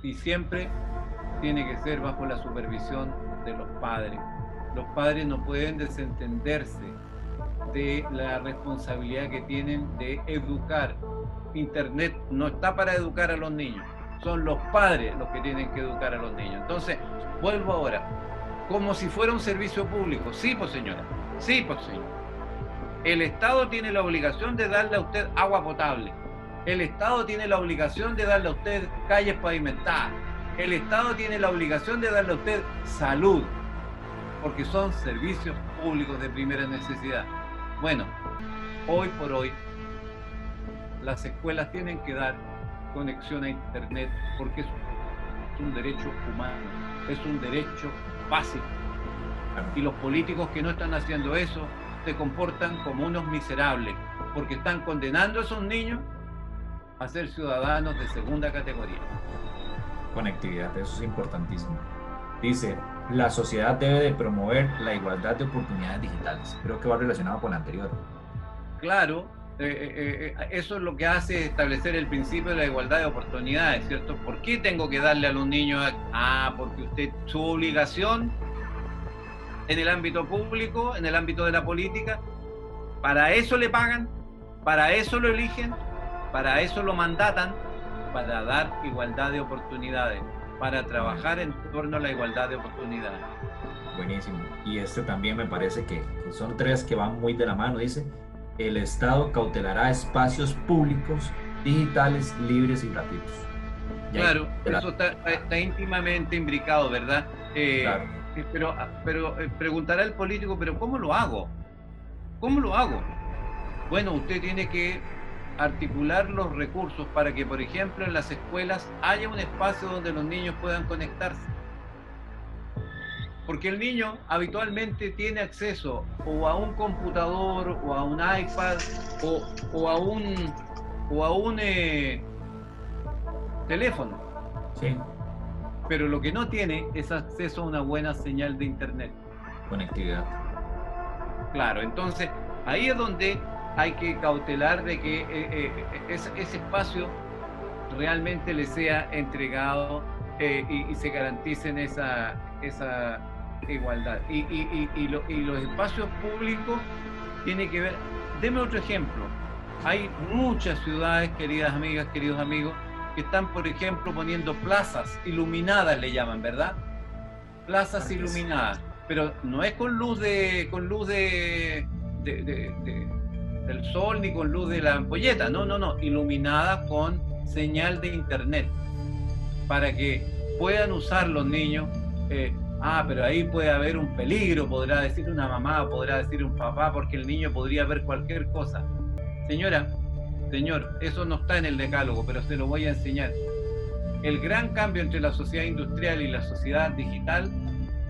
S3: y siempre tiene que ser bajo la supervisión de los padres. Los padres no pueden desentenderse de la responsabilidad que tienen de educar. Internet no está para educar a los niños, son los padres los que tienen que educar a los niños. Entonces, vuelvo ahora, como si fuera un servicio público. Sí, pues señora, Sí, pues sí. El Estado tiene la obligación de darle a usted agua potable. El Estado tiene la obligación de darle a usted calles pavimentadas. El Estado tiene la obligación de darle a usted salud, porque son servicios públicos de primera necesidad. Bueno, hoy por hoy, las escuelas tienen que dar conexión a Internet porque es un derecho humano, es un derecho básico y los políticos que no están haciendo eso se comportan como unos miserables, porque están condenando a esos niños a ser ciudadanos de segunda categoría.
S2: Conectividad, eso es importantísimo. Dice, la sociedad debe de promover la igualdad de oportunidades digitales. Creo que va relacionado con la anterior.
S3: Claro, eh, eh, eh, eso es lo que hace establecer el principio de la igualdad de oportunidades, ¿cierto? ¿Por qué tengo que darle a los niños? Ah, porque usted, su obligación en el ámbito público, en el ámbito de la política. Para eso le pagan, para eso lo eligen, para eso lo mandatan, para dar igualdad de oportunidades, para trabajar en torno a la igualdad de oportunidades.
S2: Buenísimo. Y este también me parece que, son tres que van muy de la mano. Dice, el Estado cautelará espacios públicos, digitales, libres y gratuitos.
S3: claro, eso está, íntimamente imbricado, ¿verdad? Eh, claro pero, ah, pero eh, preguntará el político, pero ¿cómo lo hago? ¿Cómo lo hago? Bueno, usted tiene que articular los recursos para que, por ejemplo, en las escuelas haya un espacio donde los niños puedan conectarse. Porque el niño habitualmente tiene acceso o a un computador o a un iPad o, a un, o a un eh, teléfono.
S2: Sí.
S3: Pero lo que no tiene es acceso a una buena señal de internet.
S2: Conectividad.
S3: Claro, entonces ahí es donde hay que cautelar de que eh, eh, ese, espacio realmente le sea entregado y, se garanticen esa, esa igualdad. Y, y, los espacios públicos tiene que ver, deme otro ejemplo. Hay muchas ciudades, queridas amigas, queridos amigos, que están, por ejemplo, poniendo plazas iluminadas, le llaman, ¿verdad? Plazas iluminadas, pero no es con luz de, con luz de, del sol ni con luz de la ampolleta, no, no, no, iluminadas con señal de internet, para que puedan usar los niños eh, Ah, pero ahí puede haber un peligro, podrá decir una mamá, podrá decir un papá, porque el niño podría ver cualquier cosa. Señora, señor, eso no está en el decálogo, pero se lo voy a enseñar. El gran cambio entre la sociedad industrial y la sociedad digital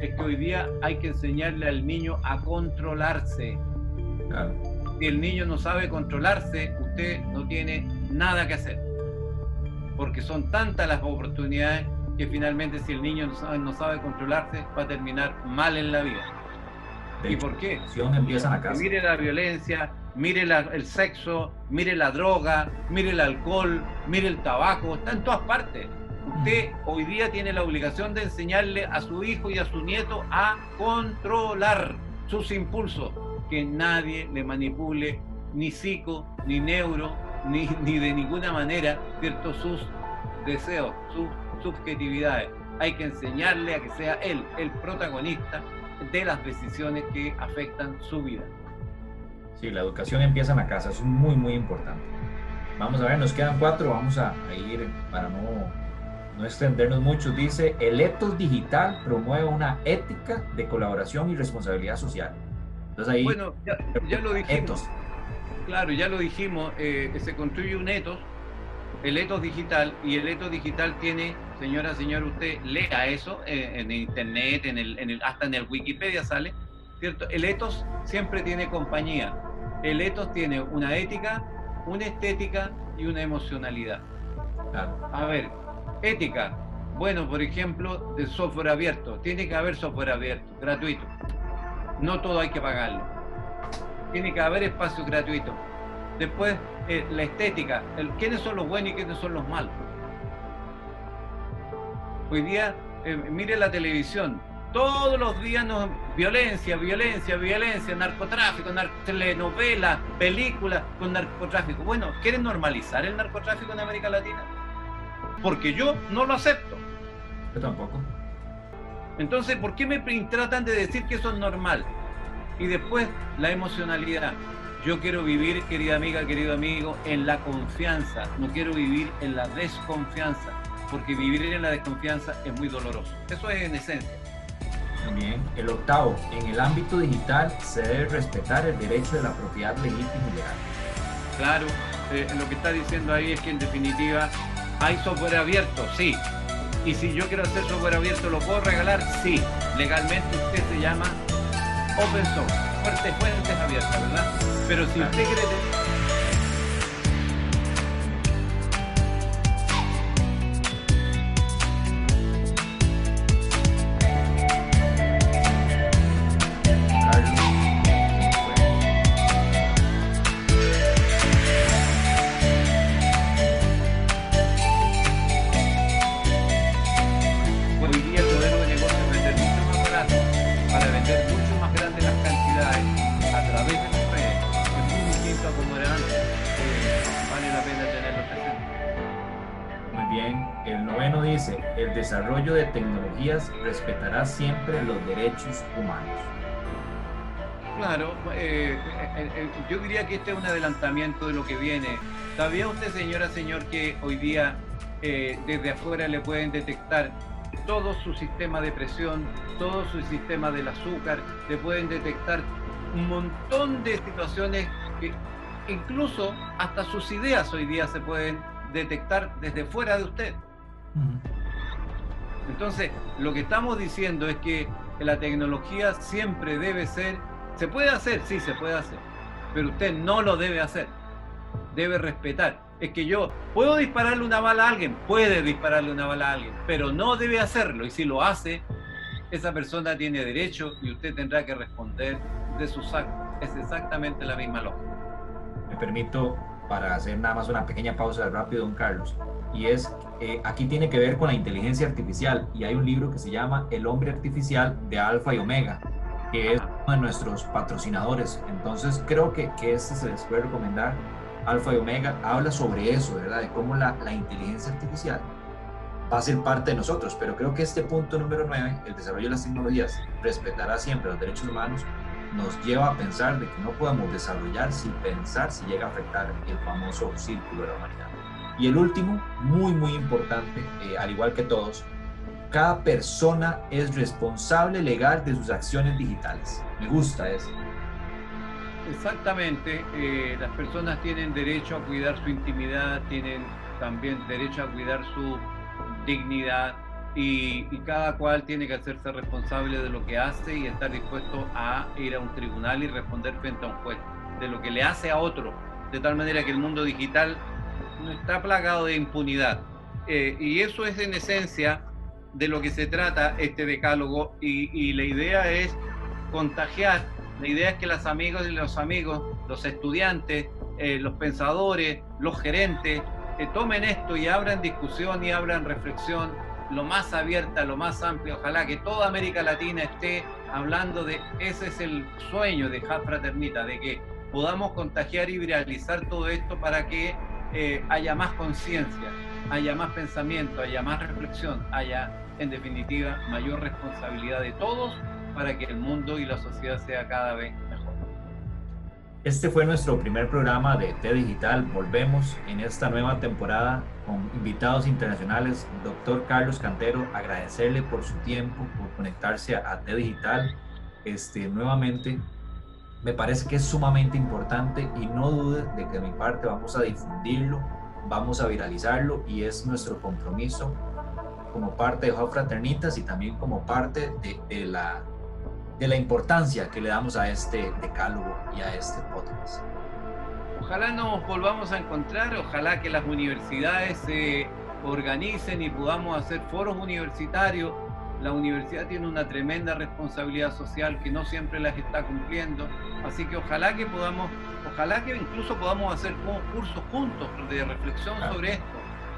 S3: es que hoy día hay que enseñarle al niño a controlarse. Si el niño no sabe controlarse, usted no tiene nada que hacer. Porque son tantas las oportunidades que finalmente si el niño no sabe, controlarse va a terminar mal en la vida. ¿Y por qué?
S2: Empiezan a casa.
S3: Mire la violencia, mire el sexo, mire la droga, mire el alcohol, mire el tabaco, está en todas partes. Usted mm. hoy día tiene la obligación de enseñarle a su hijo y a su nieto a controlar sus impulsos, que nadie le manipule ni psico, ni neuro, ni, ni de ninguna manera, ¿cierto? Sus deseos, sus subjetividades. Hay que enseñarle a que sea él el protagonista de las decisiones que afectan su vida.
S2: Sí, la educación empieza en la casa, es muy, muy importante. Vamos a ver, nos quedan cuatro, vamos a, ir para no, no extendernos mucho. Dice, el etos digital promueve una ética de colaboración y responsabilidad social.
S3: Entonces ahí... Bueno, ya, lo dijimos. Claro, ya lo dijimos, eh, se construye un etos el etos digital y el etos digital tiene, señora, señor, usted lea eso eh, en, internet, en el, hasta en el Wikipedia sale, ¿cierto? El etos siempre tiene compañía. El etos tiene una ética, una estética y una emocionalidad. A ver, ética. Bueno, por ejemplo, de software abierto. Tiene que haber software abierto, gratuito. No todo hay que pagarlo. Tiene que haber espacio gratuito Después, eh, la estética, el, quiénes son los buenos y quiénes son los malos. Hoy día, eh, mire la televisión, todos los días nos, violencia, violencia, violencia, narcotráfico, telenovelas, películas con narcotráfico. Bueno, ¿quieren normalizar el narcotráfico en América Latina? Porque yo no lo acepto.
S2: Yo tampoco.
S3: Entonces, ¿por qué me tratan de decir que eso es normal? Y después, la emocionalidad. Yo quiero vivir, querida amiga, querido amigo, en la confianza, no quiero vivir en la desconfianza, porque vivir en la desconfianza es muy doloroso. Eso es en esencia.
S2: También el octavo, en el ámbito digital se debe respetar el derecho de la propiedad legítima y legal.
S3: Claro, eh, lo que está diciendo ahí es que en definitiva hay software abierto, sí. Y si yo quiero hacer software abierto, ¿lo puedo regalar? Sí. Legalmente usted se llama open source, fuentes abiertas, ¿verdad? Pero si usted quiere
S2: desarrollo humanos.
S3: Claro, eh, eh, eh, yo diría que este es un adelantamiento de lo que viene. ¿Sabía usted, señora, señor, que hoy día desde afuera le pueden detectar todo su sistema de presión, todo su sistema del azúcar, le pueden detectar un montón de situaciones que incluso hasta sus ideas hoy día se pueden detectar desde fuera de usted. Entonces, lo que estamos diciendo es que la tecnología siempre debe ser, se puede hacer, sí, se puede hacer, pero usted no lo debe hacer, debe respetar. Es que yo puedo dispararle una bala a alguien, puede dispararle una bala a alguien, pero no debe hacerlo. Y si lo hace, esa persona tiene derecho y usted tendrá que responder de sus actos. Es exactamente la misma lógica.
S2: Me permito, para hacer nada más una pequeña pausa rápido, don Carlos, y es, eh, aquí tiene que ver con la inteligencia artificial, y hay un libro que se llama El hombre artificial de Alfa y Omega, que es uno de nuestros patrocinadores. Entonces creo que, que este se les puede recomendar. Alfa y Omega habla sobre eso, ¿verdad? De cómo la, la inteligencia artificial va a ser parte de nosotros, pero creo que este punto número 9, el desarrollo de las tecnologías, respetará siempre los derechos humanos, nos lleva a pensar de que no podemos desarrollar sin pensar si llega a afectar el famoso círculo de la humanidad. Y el último, muy, muy importante, eh, al igual que todos, cada persona es responsable legal de sus acciones digitales. Me gusta eso.
S3: Exactamente, eh, las personas tienen derecho a cuidar su intimidad, tienen también derecho a cuidar su dignidad y, cada cual tiene que hacerse responsable de lo que hace y estar dispuesto a ir a un tribunal y responder frente a un juez de lo que le hace a otro, de tal manera que el mundo digital no está plagado de impunidad. Eh, y eso es en esencia de lo que se trata este decálogo y, la idea es contagiar, la idea es que los amigos y los amigos, los estudiantes, eh, los pensadores, los gerentes, eh, tomen esto y abran discusión y abran reflexión lo más abierta, lo más amplia. Ojalá que toda América Latina esté hablando de ese es el sueño de Hub Fraternita, de que podamos contagiar y viralizar todo esto para que eh, haya más conciencia, haya más pensamiento, haya más reflexión, haya en definitiva mayor responsabilidad de todos para que el mundo y la sociedad sea cada vez
S2: este fue nuestro primer programa de T Digital. Volvemos en esta nueva temporada con invitados internacionales. Doctor Carlos Cantero, agradecerle por su tiempo, por conectarse a, T Digital. Este, nuevamente, me parece que es sumamente importante y no dude de que de mi parte vamos a difundirlo, vamos a viralizarlo y es nuestro compromiso como parte de Hub Fraternitas y también como parte de, de la de la importancia que le damos a este decálogo y a este podcast.
S3: Ojalá nos volvamos a encontrar, ojalá que las universidades se organicen y podamos hacer foros universitarios. La universidad tiene una tremenda responsabilidad social que no siempre las está cumpliendo, así que ojalá que podamos, ojalá que incluso podamos hacer cursos juntos de reflexión sobre esto.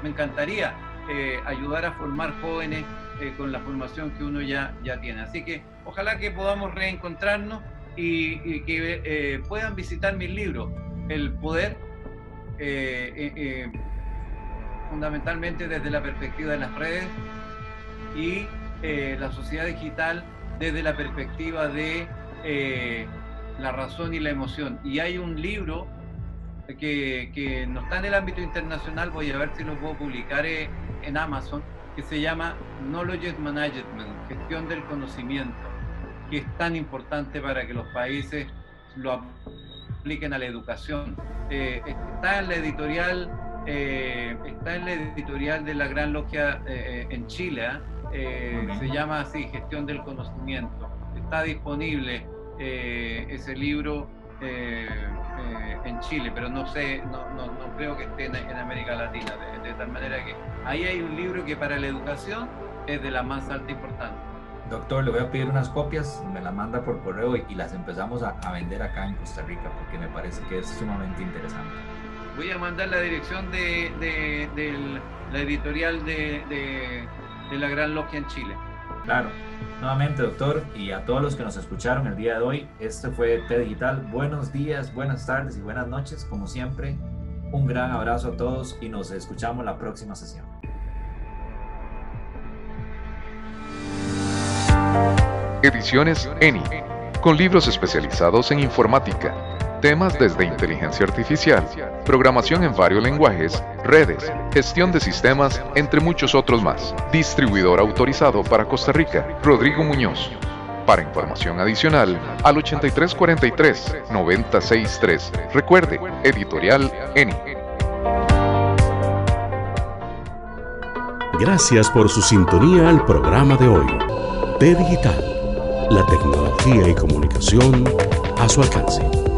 S3: Me encantaría eh, ayudar a formar jóvenes eh, con la formación que uno ya, ya tiene. Así que ojalá que podamos reencontrarnos y, que eh, puedan visitar mis libros. El poder, fundamentalmente desde la perspectiva de las redes y la sociedad digital desde la perspectiva de la razón y la emoción. Y hay un libro que, que, no está en el ámbito internacional, voy a ver si lo puedo publicar en Amazon, que se llama Knowledge Management, gestión del conocimiento, que es tan importante para que los países lo apliquen a la educación. Eh, está en la editorial, eh, está en la editorial de la Gran Logia eh, en Chile, ¿ah? se llama así, gestión del conocimiento. Está disponible ese libro en Chile, pero no sé, no, no, no creo que esté en, América Latina, de, tal manera que ahí hay un libro que para la educación es de la más alta importancia.
S2: Doctor, le voy a pedir unas copias, me las manda por correo y, las empezamos a, vender acá en Costa Rica porque me parece que es sumamente interesante.
S3: Voy a mandar la dirección de, de, la editorial de, la Gran Logia en Chile.
S2: Claro. Nuevamente, doctor, y a todos los que nos escucharon el día de hoy, este fue T Digital. Buenos días, buenas tardes y buenas noches. Como siempre, un gran abrazo a todos y nos escuchamos la próxima sesión.
S4: Ediciones ENI, con libros especializados en informática Temas desde inteligencia artificial, programación en varios lenguajes, redes, gestión de sistemas, entre muchos otros más. Distribuidor autorizado para Costa Rica, Rodrigo Muñoz. Para información adicional, al 8343-963. Recuerde, editorial ENI.
S1: Gracias por su sintonía al programa de hoy. T Digital, la tecnología y comunicación a su alcance.